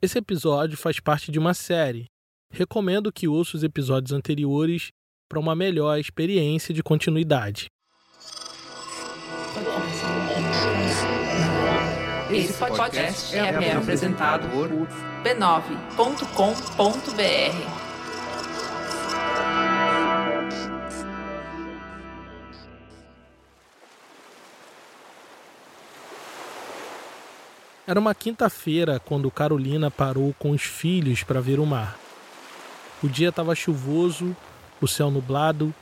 Esse episódio faz parte de uma série. Recomendo que ouça os episódios anteriores para uma melhor experiência de continuidade. Esse podcast é apresentado por b9.com.br. Era uma quinta-feira quando Carolina parou com os filhos para ver o mar. O dia estava chuvoso, o céu nublado,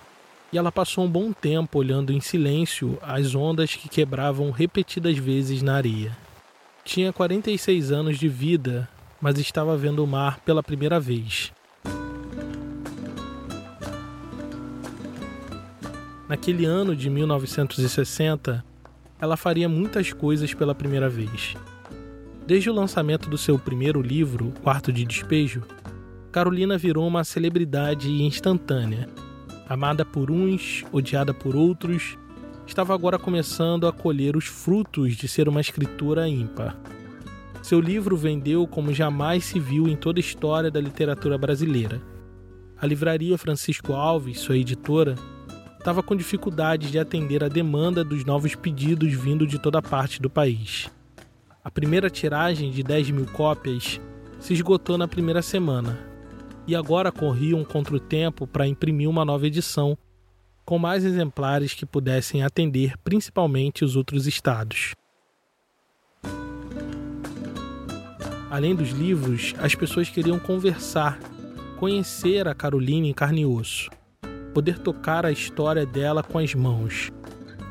e ela passou um bom tempo olhando em silêncio as ondas que quebravam repetidas vezes na areia. Tinha 46 anos de vida, mas estava vendo o mar pela primeira vez. Naquele ano de 1960, ela faria muitas coisas pela primeira vez. Desde o lançamento do seu primeiro livro, Quarto de Despejo, Carolina virou uma celebridade instantânea. Amada por uns, odiada por outros, estava agora começando a colher os frutos de ser uma escritora ímpar. Seu livro vendeu como jamais se viu em toda a história da literatura brasileira. A livraria Francisco Alves, sua editora, estava com dificuldade de atender a demanda dos novos pedidos vindo de toda parte do país. A primeira tiragem de 10 mil cópias se esgotou na primeira semana, e agora corriam contra o tempo para imprimir uma nova edição, com mais exemplares que pudessem atender principalmente os outros estados. Além dos livros, as pessoas queriam conversar, conhecer a Carolina em carne e osso, poder tocar a história dela com as mãos.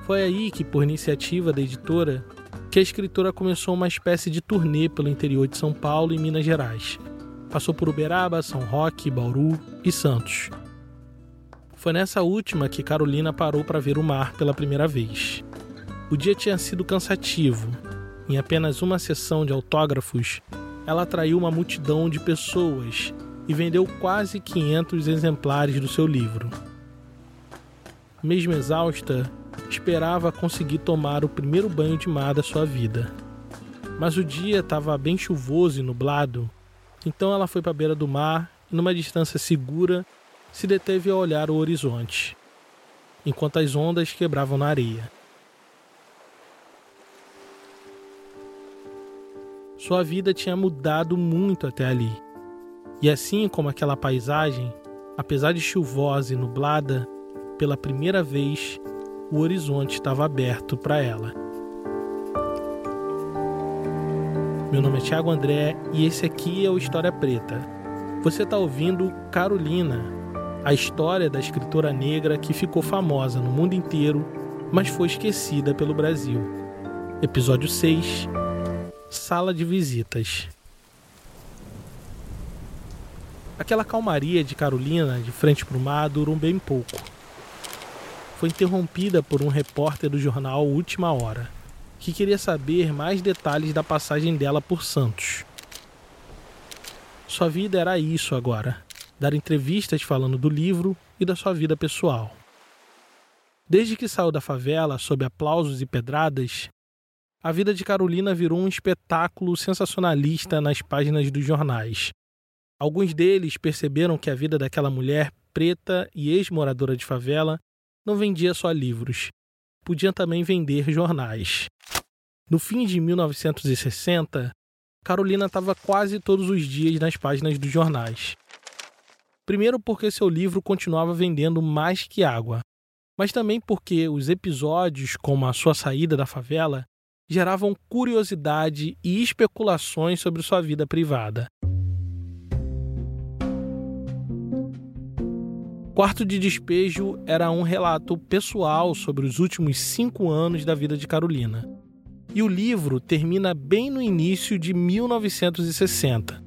Foi aí que, por iniciativa da editora, que a escritora começou uma espécie de turnê pelo interior de São Paulo e Minas Gerais. Passou por Uberaba, São Roque, Bauru e Santos. Foi nessa última que Carolina parou para ver o mar pela primeira vez. O dia tinha sido cansativo. Em apenas uma sessão de autógrafos, ela atraiu uma multidão de pessoas e vendeu quase 500 exemplares do seu livro. Mesmo exausta, esperava conseguir tomar o primeiro banho de mar da sua vida. Mas o dia estava bem chuvoso e nublado, então ela foi para a beira do mar e, numa distância segura, se deteve a olhar o horizonte, enquanto as ondas quebravam na areia. Sua vida tinha mudado muito até ali. E assim como aquela paisagem, apesar de chuvosa e nublada, pela primeira vez o horizonte estava aberto para ela. Meu nome é Thiago André e esse aqui é o História Preta. Você está ouvindo Carolina, a história da escritora negra que ficou famosa no mundo inteiro, mas foi esquecida pelo Brasil. Episódio 6 Sala de Visitas. Aquela calmaria de Carolina, de frente para o mar, durou bem pouco foi interrompida por um repórter do jornal Última Hora, que queria saber mais detalhes da passagem dela por Santos. Sua vida era isso agora: dar entrevistas falando do livro e da sua vida pessoal. Desde que saiu da favela sob aplausos e pedradas, a vida de Carolina virou um espetáculo sensacionalista nas páginas dos jornais. Alguns deles perceberam que a vida daquela mulher preta e ex-moradora de favela não vendia só livros, podia também vender jornais. No fim de 1960, Carolina estava quase todos os dias nas páginas dos jornais. Primeiro, porque seu livro continuava vendendo mais que água, mas também porque os episódios, como a sua saída da favela, geravam curiosidade e especulações sobre sua vida privada. Quarto de Despejo era um relato pessoal sobre os últimos cinco anos da vida de Carolina. E o livro termina bem no início de 1960.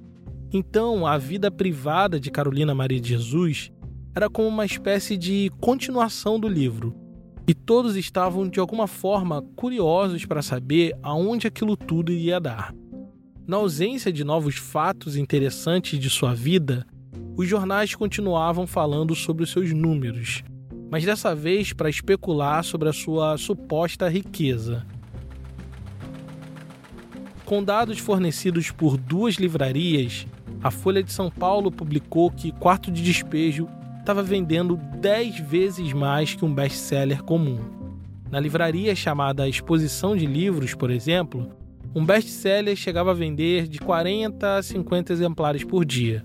Então, a vida privada de Carolina Maria de Jesus era como uma espécie de continuação do livro. E todos estavam, de alguma forma, curiosos para saber aonde aquilo tudo iria dar. Na ausência de novos fatos interessantes de sua vida, os jornais continuavam falando sobre os seus números, mas dessa vez para especular sobre a sua suposta riqueza. Com dados fornecidos por duas livrarias, a Folha de São Paulo publicou que Quarto de Despejo estava vendendo 10 vezes mais que um best-seller comum. Na livraria chamada Exposição de Livros, por exemplo, um best-seller chegava a vender de 40 a 50 exemplares por dia,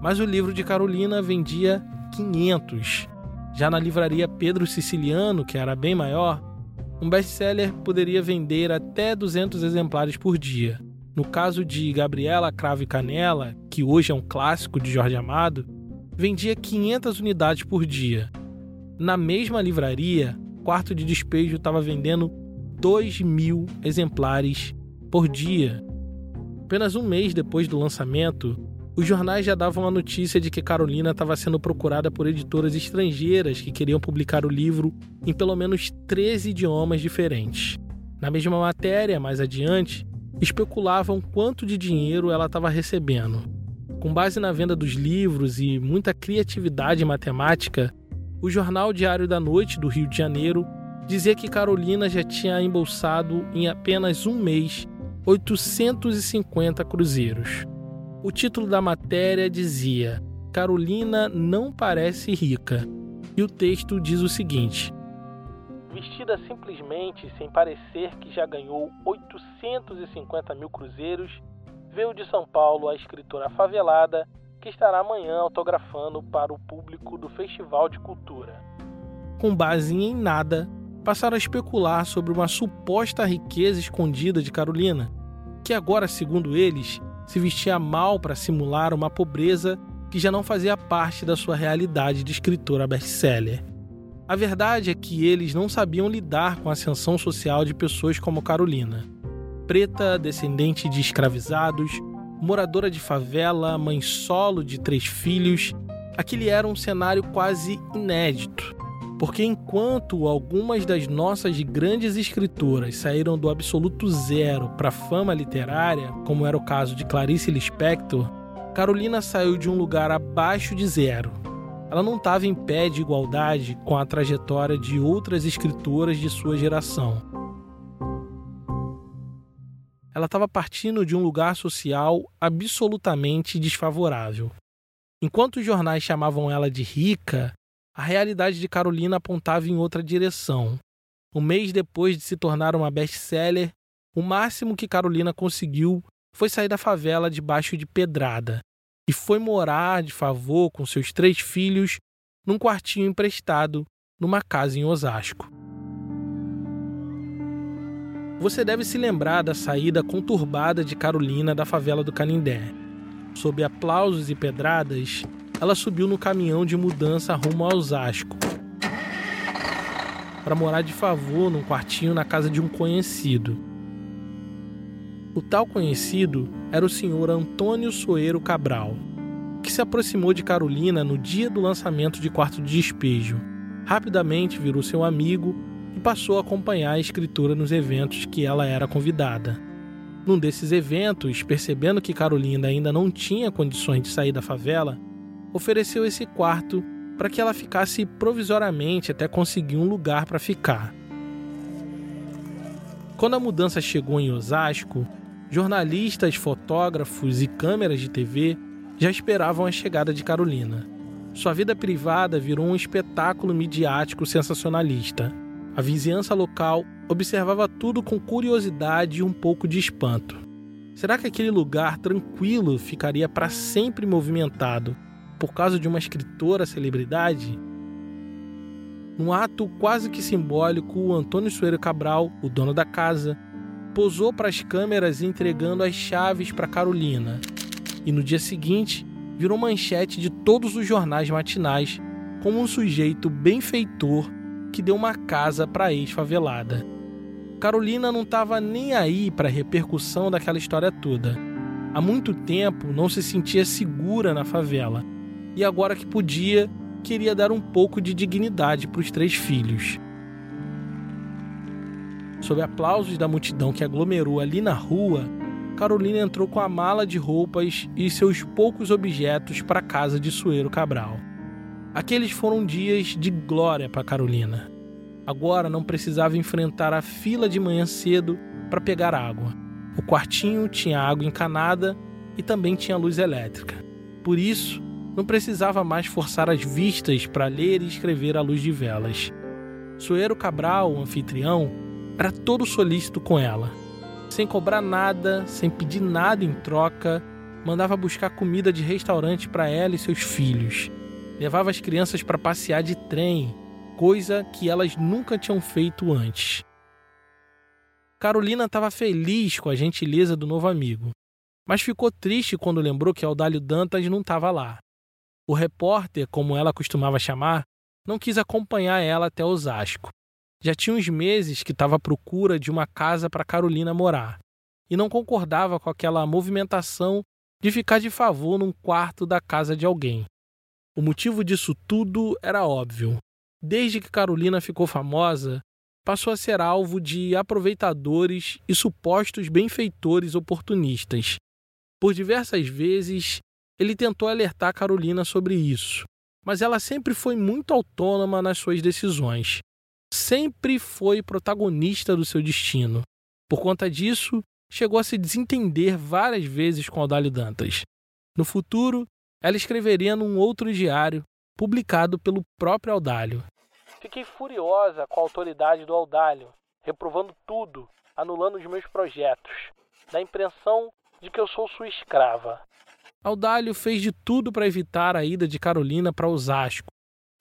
mas o livro de Carolina vendia 500. Já na livraria Pedro Siciliano, que era bem maior, um best-seller poderia vender até 200 exemplares por dia. No caso de Gabriela Cravo e Canela, que hoje é um clássico de Jorge Amado, vendia 500 unidades por dia. Na mesma livraria, Quarto de Despejo estava vendendo 2 mil exemplares por dia. Apenas um mês depois do lançamento, os jornais já davam a notícia de que Carolina estava sendo procurada por editoras estrangeiras que queriam publicar o livro em pelo menos 13 idiomas diferentes. Na mesma matéria, mais adiante, especulavam quanto de dinheiro ela estava recebendo. Com base na venda dos livros e muita criatividade matemática, o jornal Diário da Noite do Rio de Janeiro dizia que Carolina já tinha embolsado em apenas um mês 850 cruzeiros. O título da matéria dizia: Carolina não parece rica. E o texto diz o seguinte: Vestida simplesmente sem parecer que já ganhou 850 mil cruzeiros, veio de São Paulo a escritora favelada que estará amanhã autografando para o público do Festival de Cultura. Com base em nada, passaram a especular sobre uma suposta riqueza escondida de Carolina que agora, segundo eles, se vestia mal para simular uma pobreza que já não fazia parte da sua realidade de escritora best-seller. A verdade é que eles não sabiam lidar com a ascensão social de pessoas como Carolina. Preta, descendente de escravizados, moradora de favela, mãe solo de três filhos, aquele era um cenário quase inédito. Porque enquanto algumas das nossas grandes escritoras saíram do absoluto zero para a fama literária, como era o caso de Clarice Lispector, Carolina saiu de um lugar abaixo de zero. Ela não estava em pé de igualdade com a trajetória de outras escritoras de sua geração. Ela estava partindo de um lugar social absolutamente desfavorável. Enquanto os jornais chamavam ela de rica, a realidade de Carolina apontava em outra direção. Um mês depois de se tornar uma best-seller, o máximo que Carolina conseguiu foi sair da favela debaixo de pedrada e foi morar de favor com seus três filhos num quartinho emprestado numa casa em Osasco. Você deve se lembrar da saída conturbada de Carolina da favela do Canindé. Sob aplausos e pedradas, ela subiu no caminhão de mudança rumo ao Osasco para morar de favor num quartinho na casa de um conhecido. O tal conhecido era o senhor Antônio Soeiro Cabral, que se aproximou de Carolina no dia do lançamento de Quarto de Despejo. Rapidamente virou seu amigo e passou a acompanhar a escritora nos eventos que ela era convidada. Num desses eventos, percebendo que Carolina ainda não tinha condições de sair da favela, ofereceu esse quarto para que ela ficasse provisoriamente até conseguir um lugar para ficar. Quando a mudança chegou em Osasco, jornalistas, fotógrafos e câmeras de TV já esperavam a chegada de Carolina. Sua vida privada virou um espetáculo midiático sensacionalista. A vizinhança local observava tudo com curiosidade e um pouco de espanto. Será que aquele lugar tranquilo ficaria para sempre movimentado por causa de uma escritora celebridade? Num ato quase que simbólico, o Antônio Soeiro Cabral, o dono da casa, posou para as câmeras entregando as chaves para Carolina. E no dia seguinte, virou manchete de todos os jornais matinais como um sujeito benfeitor que deu uma casa para a ex-favelada. Carolina não estava nem aí para a repercussão daquela história toda. Há muito tempo não se sentia segura na favela e agora que podia, queria dar um pouco de dignidade para os três filhos. Sob aplausos da multidão que aglomerou ali na rua, Carolina entrou com a mala de roupas e seus poucos objetos para a casa de Sueiro Cabral. Aqueles foram dias de glória para Carolina. Agora não precisava enfrentar a fila de manhã cedo para pegar água. O quartinho tinha água encanada e também tinha luz elétrica. Por isso, não precisava mais forçar as vistas para ler e escrever à luz de velas. Suero Cabral, o anfitrião, era todo solícito com ela. Sem cobrar nada, sem pedir nada em troca, mandava buscar comida de restaurante para ela e seus filhos. Levava as crianças para passear de trem, coisa que elas nunca tinham feito antes. Carolina estava feliz com a gentileza do novo amigo, mas ficou triste quando lembrou que Audálio Dantas não estava lá. O repórter, como ela costumava chamar, não quis acompanhar ela até Osasco. Já tinha uns meses que estava à procura de uma casa para Carolina morar e não concordava com aquela movimentação de ficar de favor num quarto da casa de alguém. O motivo disso tudo era óbvio. Desde que Carolina ficou famosa, passou a ser alvo de aproveitadores e supostos benfeitores oportunistas. Por diversas vezes, ele tentou alertar Carolina sobre isso, mas ela sempre foi muito autônoma nas suas decisões. Sempre foi protagonista do seu destino. Por conta disso, chegou a se desentender várias vezes com Audálio Dantas. No futuro, ela escreveria num outro diário, publicado pelo próprio Audálio. Fiquei furiosa com a autoridade do Audálio, reprovando tudo, anulando os meus projetos. Dá a impressão de que eu sou sua escrava. Audálio fez de tudo para evitar a ida de Carolina para Osasco.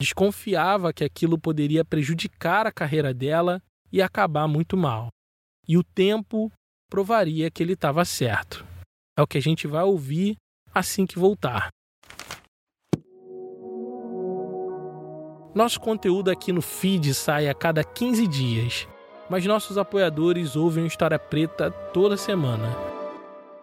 Desconfiava que aquilo poderia prejudicar a carreira dela e acabar muito mal. E o tempo provaria que ele estava certo. É o que a gente vai ouvir assim que voltar. Nosso conteúdo aqui no feed sai a cada 15 dias, mas nossos apoiadores ouvem História Preta toda semana.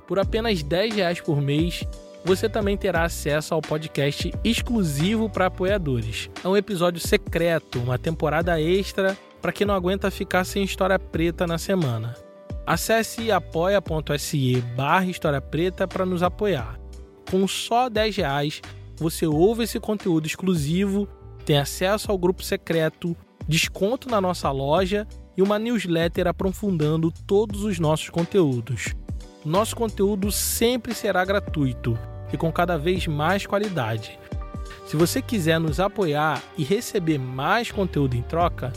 Por apenas 10 reais por mês, você também terá acesso ao podcast exclusivo para apoiadores. É um episódio secreto, uma temporada extra para quem não aguenta ficar sem História Preta na semana. Acesse apoia.se barra História Preta para nos apoiar. Com só 10 reais, você ouve esse conteúdo exclusivo, tem acesso ao grupo secreto, desconto na nossa loja e uma newsletter aprofundando todos os nossos conteúdos. Nosso conteúdo sempre será gratuito e com cada vez mais qualidade. Se você quiser nos apoiar e receber mais conteúdo em troca,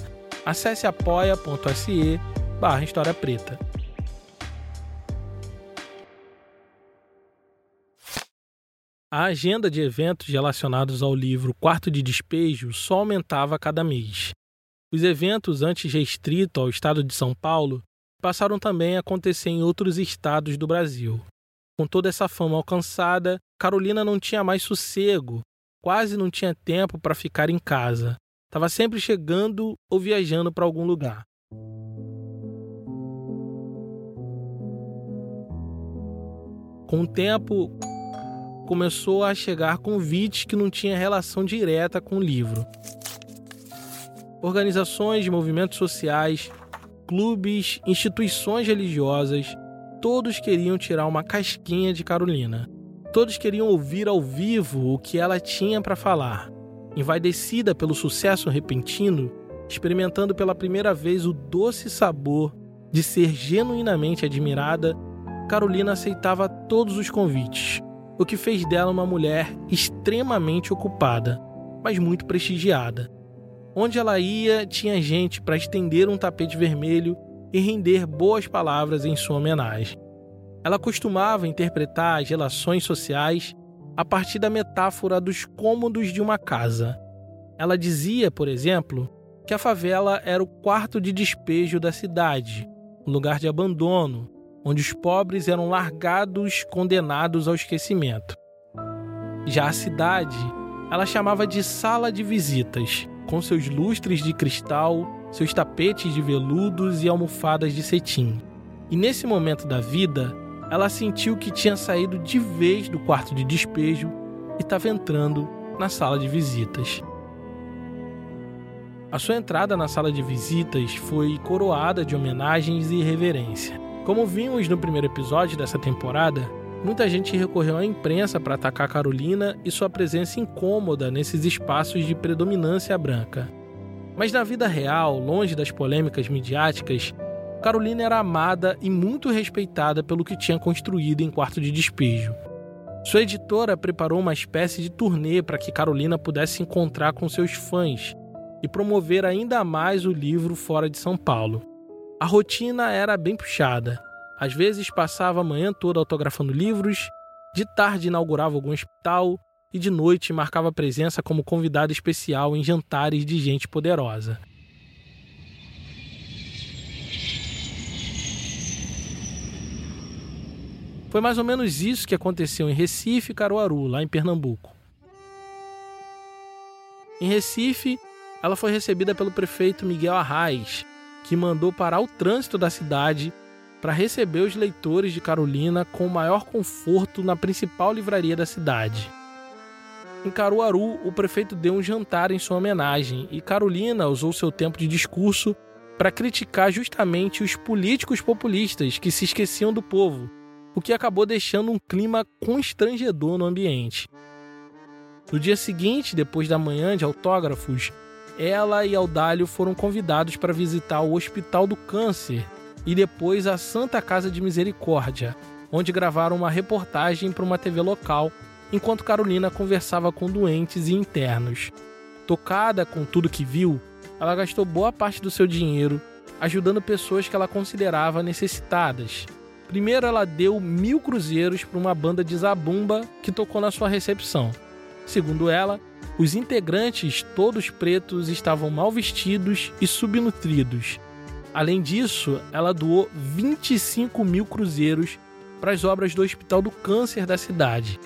acesse apoia.se barra História Preta. A agenda de eventos relacionados ao livro Quarto de Despejo só aumentava a cada mês. Os eventos antes restritos ao estado de São Paulo passaram também a acontecer em outros estados do Brasil. Com toda essa fama alcançada, Carolina não tinha mais sossego, quase não tinha tempo para ficar em casa. Estava sempre chegando ou viajando para algum lugar. Com o tempo, começou a chegar convites que não tinham relação direta com o livro. Organizações movimentos sociais, clubes, instituições religiosas, todos queriam tirar uma casquinha de Carolina. Todos queriam ouvir ao vivo o que ela tinha para falar. Envaidecida pelo sucesso repentino, experimentando pela primeira vez o doce sabor de ser genuinamente admirada, Carolina aceitava todos os convites, o que fez dela uma mulher extremamente ocupada, mas muito prestigiada. Onde ela ia, tinha gente para estender um tapete vermelho e render boas palavras em sua homenagem. Ela costumava interpretar as relações sociais a partir da metáfora dos cômodos de uma casa. Ela dizia, por exemplo, que a favela era o quarto de despejo da cidade, um lugar de abandono, onde os pobres eram largados, condenados ao esquecimento. Já a cidade, ela chamava de sala de visitas, com seus lustres de cristal, seus tapetes de veludos e almofadas de cetim. E nesse momento da vida, ela sentiu que tinha saído de vez do quarto de despejo e estava entrando na sala de visitas. A sua entrada na sala de visitas foi coroada de homenagens e reverência. Como vimos no primeiro episódio dessa temporada, muita gente recorreu à imprensa para atacar Carolina e sua presença incômoda nesses espaços de predominância branca. Mas na vida real, longe das polêmicas midiáticas, Carolina era amada e muito respeitada pelo que tinha construído em quarto de despejo. Sua editora preparou uma espécie de turnê para que Carolina pudesse se encontrar com seus fãs e promover ainda mais o livro fora de São Paulo. A rotina era bem puxada. Às vezes passava a manhã toda autografando livros, de tarde inaugurava algum hospital e de noite marcava presença como convidada especial em jantares de gente poderosa. Foi mais ou menos isso que aconteceu em Recife e Caruaru, lá em Pernambuco. Em Recife, ela foi recebida pelo prefeito Miguel Arraes, que mandou parar o trânsito da cidade para receber os leitores de Carolina com o maior conforto na principal livraria da cidade. Em Caruaru, o prefeito deu um jantar em sua homenagem e Carolina usou seu tempo de discurso para criticar justamente os políticos populistas que se esqueciam do povo, o que acabou deixando um clima constrangedor no ambiente. No dia seguinte, depois da manhã de autógrafos, ela e Aldalho foram convidados para visitar o Hospital do Câncer e depois a Santa Casa de Misericórdia, onde gravaram uma reportagem para uma TV local, enquanto Carolina conversava com doentes e internos. Tocada com tudo que viu, ela gastou boa parte do seu dinheiro ajudando pessoas que ela considerava necessitadas. Primeiro, ela deu mil cruzeiros para uma banda de zabumba que tocou na sua recepção. Segundo ela, os integrantes, todos pretos, estavam mal vestidos e subnutridos. Além disso, ela doou 25 mil cruzeiros para as obras do Hospital do Câncer da cidade.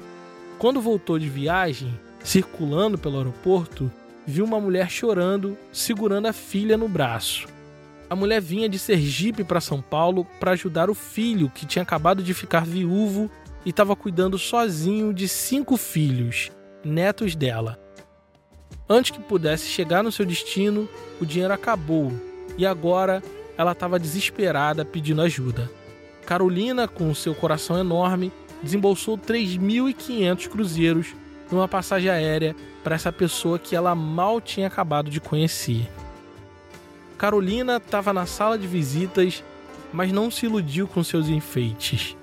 Quando voltou de viagem, circulando pelo aeroporto, viu uma mulher chorando, segurando a filha no braço. A mulher vinha de Sergipe para São Paulo para ajudar o filho que tinha acabado de ficar viúvo e estava cuidando sozinho de cinco filhos, netos dela. Antes que pudesse chegar no seu destino, o dinheiro acabou e agora ela estava desesperada pedindo ajuda. Carolina, com seu coração enorme, desembolsou 3.500 cruzeiros numa passagem aérea para essa pessoa que ela mal tinha acabado de conhecer. Carolina estava na sala de visitas, mas não se iludiu com seus enfeites.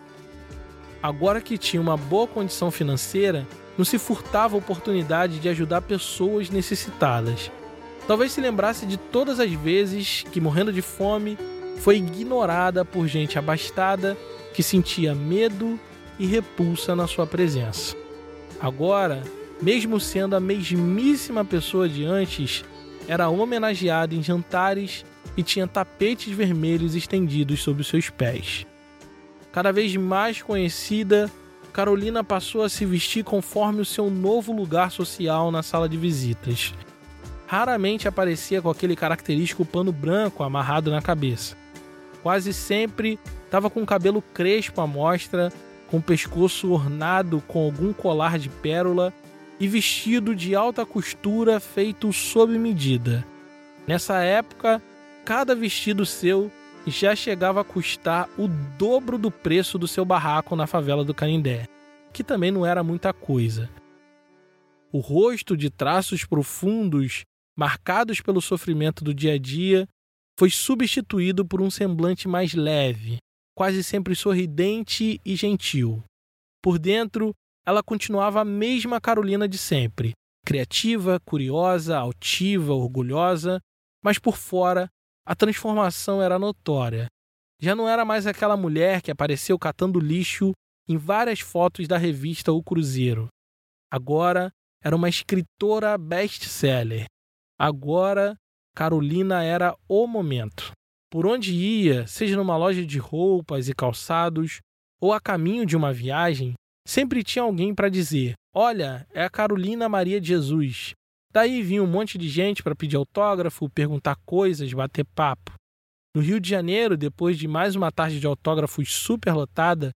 Agora que tinha uma boa condição financeira, não se furtava a oportunidade de ajudar pessoas necessitadas. Talvez se lembrasse de todas as vezes que, morrendo de fome, foi ignorada por gente abastada que sentia medo e repulsa na sua presença. Agora, mesmo sendo a mesmíssima pessoa de antes, era homenageada em jantares e tinha tapetes vermelhos estendidos sob seus pés. Cada vez mais conhecida Carolina passou a se vestir conforme o seu novo lugar social na sala de visitas. Raramente aparecia com aquele característico pano branco amarrado na cabeça. Quase sempre estava com o cabelo crespo à mostra, com o pescoço ornado com algum colar de pérola e vestido de alta costura feito sob medida. Nessa época, cada vestido seu já chegava a custar o dobro do preço do seu barraco na favela do Canindé, que também não era muita coisa. O rosto de traços profundos, marcados pelo sofrimento do dia a dia, foi substituído por um semblante mais leve, quase sempre sorridente e gentil. Por dentro, ela continuava a mesma Carolina de sempre, criativa, curiosa, altiva, orgulhosa, mas por fora a transformação era notória. Já não era mais aquela mulher que apareceu catando lixo em várias fotos da revista O Cruzeiro. Agora era uma escritora best-seller. Agora Carolina era o momento. Por onde ia, seja numa loja de roupas e calçados ou a caminho de uma viagem, sempre tinha alguém para dizer: Olha, é a Carolina Maria de Jesus. Daí vinha um monte de gente para pedir autógrafo, perguntar coisas, bater papo. No Rio de Janeiro, depois de mais uma tarde de autógrafos superlotada,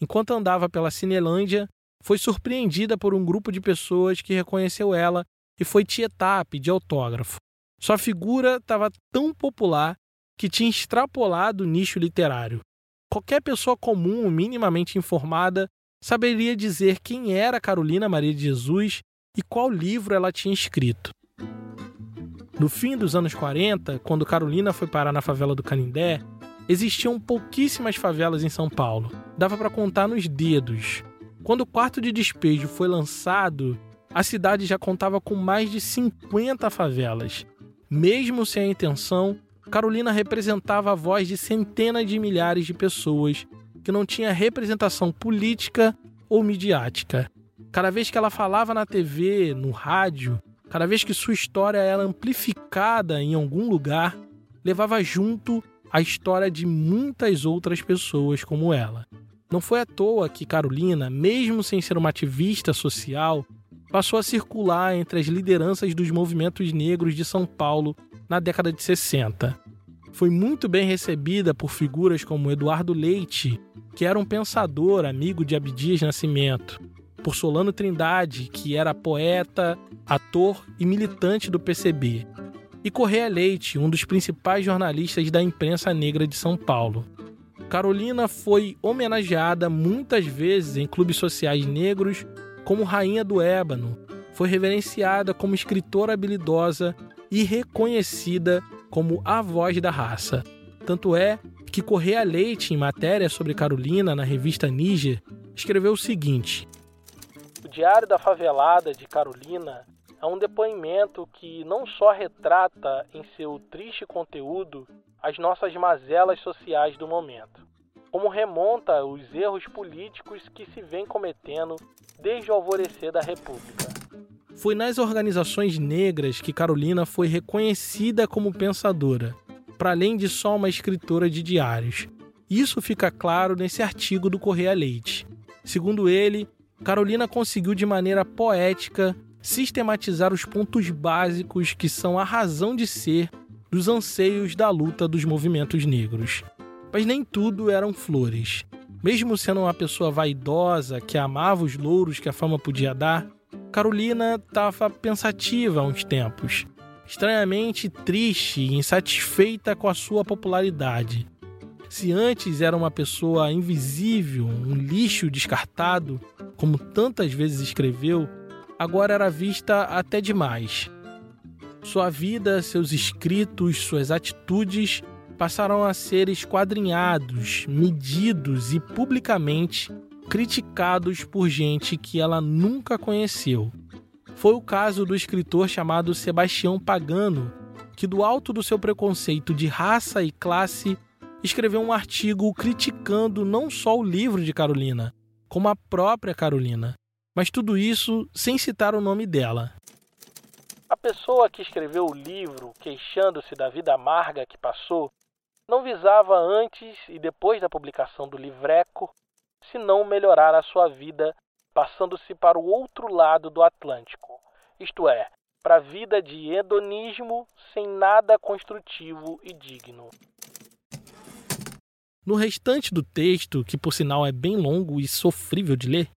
enquanto andava pela Cinelândia, foi surpreendida por um grupo de pessoas que reconheceu ela e foi tietar pedir autógrafo. Sua figura estava tão popular que tinha extrapolado o nicho literário. Qualquer pessoa comum, minimamente informada, saberia dizer quem era Carolina Maria de Jesus e qual livro ela tinha escrito. No fim dos anos 40, quando Carolina foi parar na favela do Canindé, existiam pouquíssimas favelas em São Paulo. Dava para contar nos dedos. Quando o quarto de despejo foi lançado, a cidade já contava com mais de 50 favelas. Mesmo sem a intenção, Carolina representava a voz de centenas de milhares de pessoas que não tinha representação política ou midiática. Cada vez que ela falava na TV, no rádio, cada vez que sua história era amplificada em algum lugar, levava junto a história de muitas outras pessoas como ela. Não foi à toa que Carolina, mesmo sem ser uma ativista social, passou a circular entre as lideranças dos movimentos negros de São Paulo na década de 60. Foi muito bem recebida por figuras como Eduardo Leite, que era um pensador amigo de Abdias Nascimento, por Solano Trindade, que era poeta, ator e militante do PCB, e Correia Leite, um dos principais jornalistas da imprensa negra de São Paulo. Carolina foi homenageada muitas vezes em clubes sociais negros como Rainha do Ébano, foi reverenciada como escritora habilidosa e reconhecida como a voz da raça. Tanto é que Correia Leite, em matéria sobre Carolina na revista Níger, escreveu o seguinte: O Diário da Favelada de Carolina é um depoimento que não só retrata em seu triste conteúdo as nossas mazelas sociais do momento, como remonta os erros políticos que se vem cometendo desde o alvorecer da República. Foi nas organizações negras que Carolina foi reconhecida como pensadora, para além de só uma escritora de diários. Isso fica claro nesse artigo do Correia Leite. Segundo ele, Carolina conseguiu de maneira poética sistematizar os pontos básicos que são a razão de ser dos anseios da luta dos movimentos negros. Mas nem tudo eram flores. Mesmo sendo uma pessoa vaidosa que amava os louros que a fama podia dar, Carolina estava pensativa há uns tempos, estranhamente triste e insatisfeita com a sua popularidade. Se antes era uma pessoa invisível, um lixo descartado, como tantas vezes escreveu, agora era vista até demais. Sua vida, seus escritos, suas atitudes passaram a ser esquadrinhados, medidos e publicamente criticados por gente que ela nunca conheceu. Foi o caso do escritor chamado Sebastião Pagano, que, do alto do seu preconceito de raça e classe, escreveu um artigo criticando não só o livro de Carolina, como a própria Carolina, mas tudo isso sem citar o nome dela. A pessoa que escreveu o livro, queixando-se da vida amarga que passou, não visava antes e depois da publicação do livreco se não melhorar a sua vida passando-se para o outro lado do Atlântico, isto é, para a vida de hedonismo sem nada construtivo e digno. No restante do texto, que por sinal é bem longo e sofrível de ler,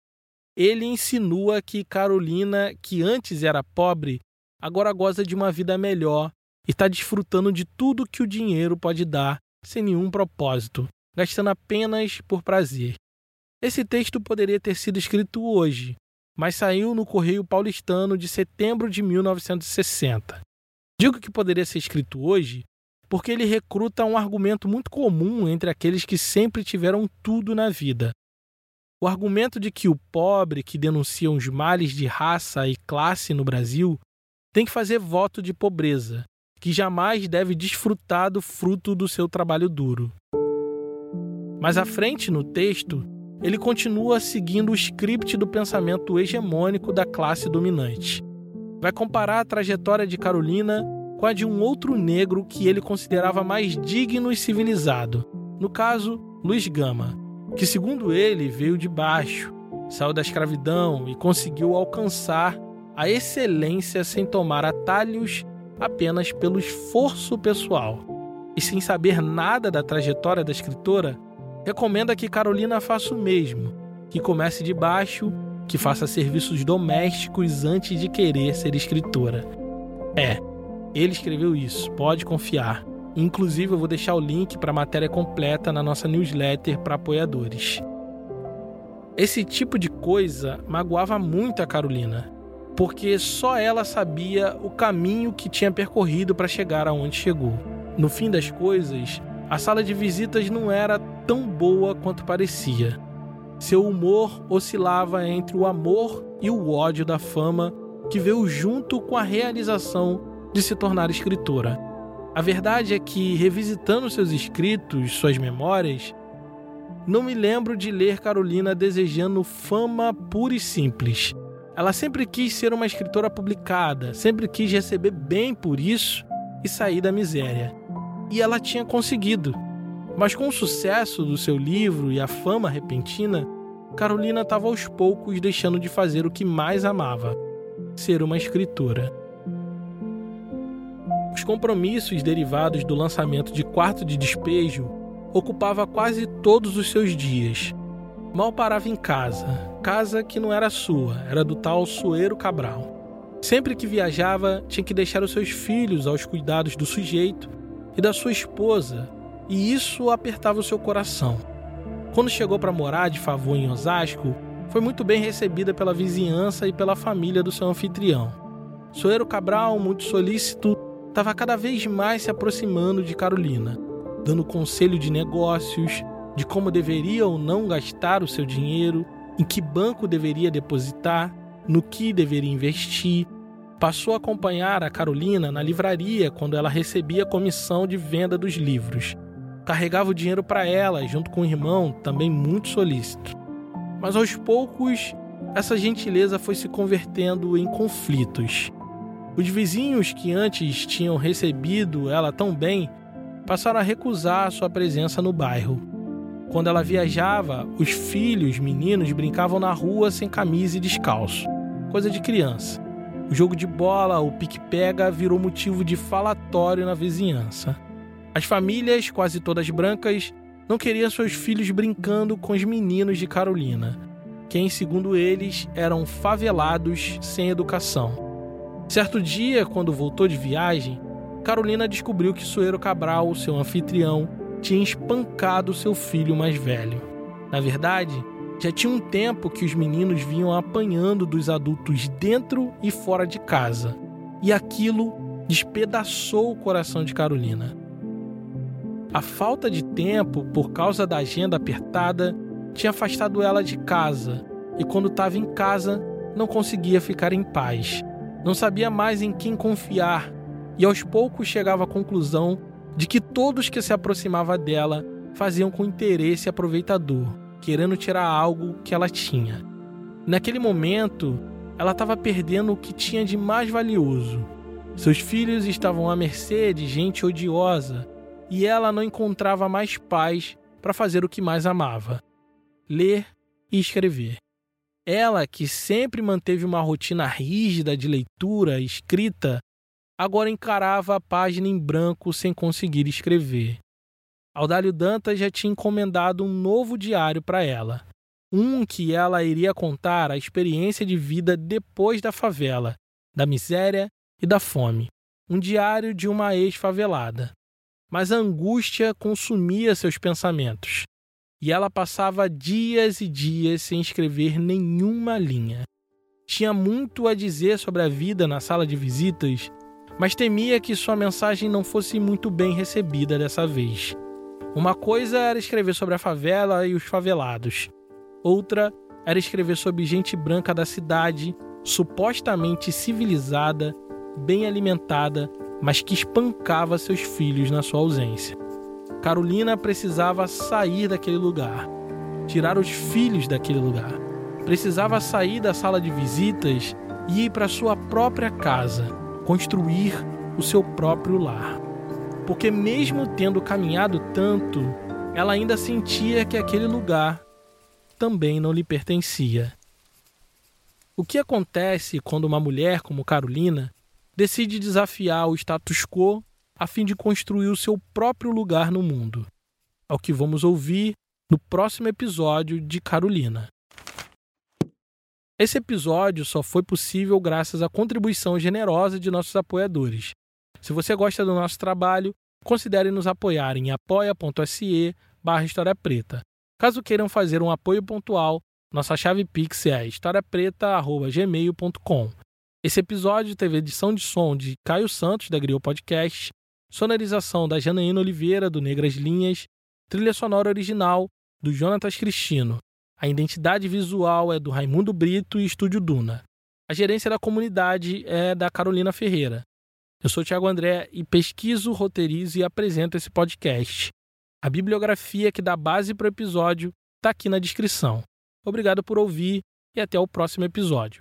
ele insinua que Carolina, que antes era pobre, agora goza de uma vida melhor e está desfrutando de tudo que o dinheiro pode dar sem nenhum propósito, gastando apenas por prazer. Esse texto poderia ter sido escrito hoje, mas saiu no Correio Paulistano de setembro de 1960. Digo que poderia ser escrito hoje porque ele recruta um argumento muito comum entre aqueles que sempre tiveram tudo na vida. O argumento de que o pobre que denuncia os males de raça e classe no Brasil tem que fazer voto de pobreza, que jamais deve desfrutar do fruto do seu trabalho duro. Mais à frente no texto, ele continua seguindo o script do pensamento hegemônico da classe dominante. Vai comparar a trajetória de Carolina com a de um outro negro que ele considerava mais digno e civilizado, no caso, Luiz Gama, que, segundo ele, veio de baixo, saiu da escravidão e conseguiu alcançar a excelência sem tomar atalhos apenas pelo esforço pessoal. E sem saber nada da trajetória da escritora, recomenda que Carolina faça o mesmo, que comece de baixo, que faça serviços domésticos antes de querer ser escritora. É, ele escreveu isso, pode confiar. Inclusive, eu vou deixar o link para a matéria completa na nossa newsletter para apoiadores. Esse tipo de coisa magoava muito a Carolina, porque só ela sabia o caminho que tinha percorrido para chegar aonde chegou. No fim das coisas, a sala de visitas não era tão boa quanto parecia. Seu humor oscilava entre o amor e o ódio da fama que veio junto com a realização de se tornar escritora. A verdade é que, revisitando seus escritos, suas memórias, não me lembro de ler Carolina desejando fama pura e simples. Ela sempre quis ser uma escritora publicada, sempre quis receber bem por isso e sair da miséria. E ela tinha conseguido. Mas com o sucesso do seu livro e a fama repentina, Carolina estava aos poucos deixando de fazer o que mais amava: ser uma escritora. Os compromissos derivados do lançamento de Quarto de Despejo ocupava quase todos os seus dias. Mal parava em casa, casa que não era sua, era do tal Sueiro Cabral. Sempre que viajava, tinha que deixar os seus filhos aos cuidados do sujeito e da sua esposa, e isso apertava o seu coração. Quando chegou para morar de favor em Osasco, foi muito bem recebida pela vizinhança e pela família do seu anfitrião. Soeiro Cabral, muito solícito, estava cada vez mais se aproximando de Carolina dando conselho de negócios, de como deveria ou não gastar o seu dinheiro, em que banco deveria depositar, no que deveria investir. Passou a acompanhar a Carolina na livraria quando ela recebia a comissão de venda dos livros. Carregava o dinheiro para ela, junto com o irmão, também muito solícito. Mas aos poucos, essa gentileza foi se convertendo em conflitos. Os vizinhos que antes tinham recebido ela tão bem passaram a recusar sua presença no bairro. Quando ela viajava, os filhos, meninos, brincavam na rua sem camisa e descalço. Coisa de criança. O jogo de bola, o pique-pega, virou motivo de falatório na vizinhança. As famílias, quase todas brancas, não queriam seus filhos brincando com os meninos de Carolina, quem, segundo eles, eram favelados sem educação. Certo dia, quando voltou de viagem, Carolina descobriu que Sueiro Cabral, seu anfitrião, tinha espancado seu filho mais velho. Na verdade, já tinha um tempo que os meninos vinham apanhando dos adultos dentro e fora de casa, e aquilo despedaçou o coração de Carolina. A falta de tempo, por causa da agenda apertada, tinha afastado ela de casa, e quando estava em casa, não conseguia ficar em paz. Não sabia mais em quem confiar e aos poucos chegava à conclusão de que todos que se aproximavam dela faziam com interesse aproveitador, querendo tirar algo que ela tinha. Naquele momento, ela estava perdendo o que tinha de mais valioso. Seus filhos estavam à mercê de gente odiosa e ela não encontrava mais paz para fazer o que mais amava: ler e escrever. Ela, que sempre manteve uma rotina rígida de leitura, escrita agora encarava a página em branco sem conseguir escrever. Audálio Dantas já tinha encomendado um novo diário para ela. Um que ela iria contar a experiência de vida depois da favela, da miséria e da fome. Um diário de uma ex-favelada. Mas a angústia consumia seus pensamentos. E ela passava dias e dias sem escrever nenhuma linha. Tinha muito a dizer sobre a vida na sala de visitas mas temia que sua mensagem não fosse muito bem recebida dessa vez. Uma coisa era escrever sobre a favela e os favelados, outra era escrever sobre gente branca da cidade, supostamente civilizada, bem alimentada, mas que espancava seus filhos na sua ausência. Carolina precisava sair daquele lugar, tirar os filhos daquele lugar. Precisava sair da sala de visitas e ir para sua própria casa, construir o seu próprio lar. Porque, mesmo tendo caminhado tanto, ela ainda sentia que aquele lugar também não lhe pertencia. O que acontece quando uma mulher como Carolina decide desafiar o status quo a fim de construir o seu próprio lugar no mundo? É o que vamos ouvir no próximo episódio de Carolina. Esse episódio só foi possível graças à contribuição generosa de nossos apoiadores. Se você gosta do nosso trabalho, considere nos apoiar em apoia.se barra História Preta. Caso queiram fazer um apoio pontual, nossa chave Pix é historiapreta.gmail.com. Esse episódio teve edição de som de Caio Santos, da Griot Podcast, sonorização da Janaína Oliveira, do Negras Linhas, trilha sonora original do Jonatas Cristino. A identidade visual é do Raimundo Brito e Estúdio Duna. A gerência da comunidade é da Carolina Ferreira. Eu sou Tiago André e pesquiso, roteirizo e apresento esse podcast. A bibliografia que dá base para o episódio está aqui na descrição. Obrigado por ouvir e até o próximo episódio.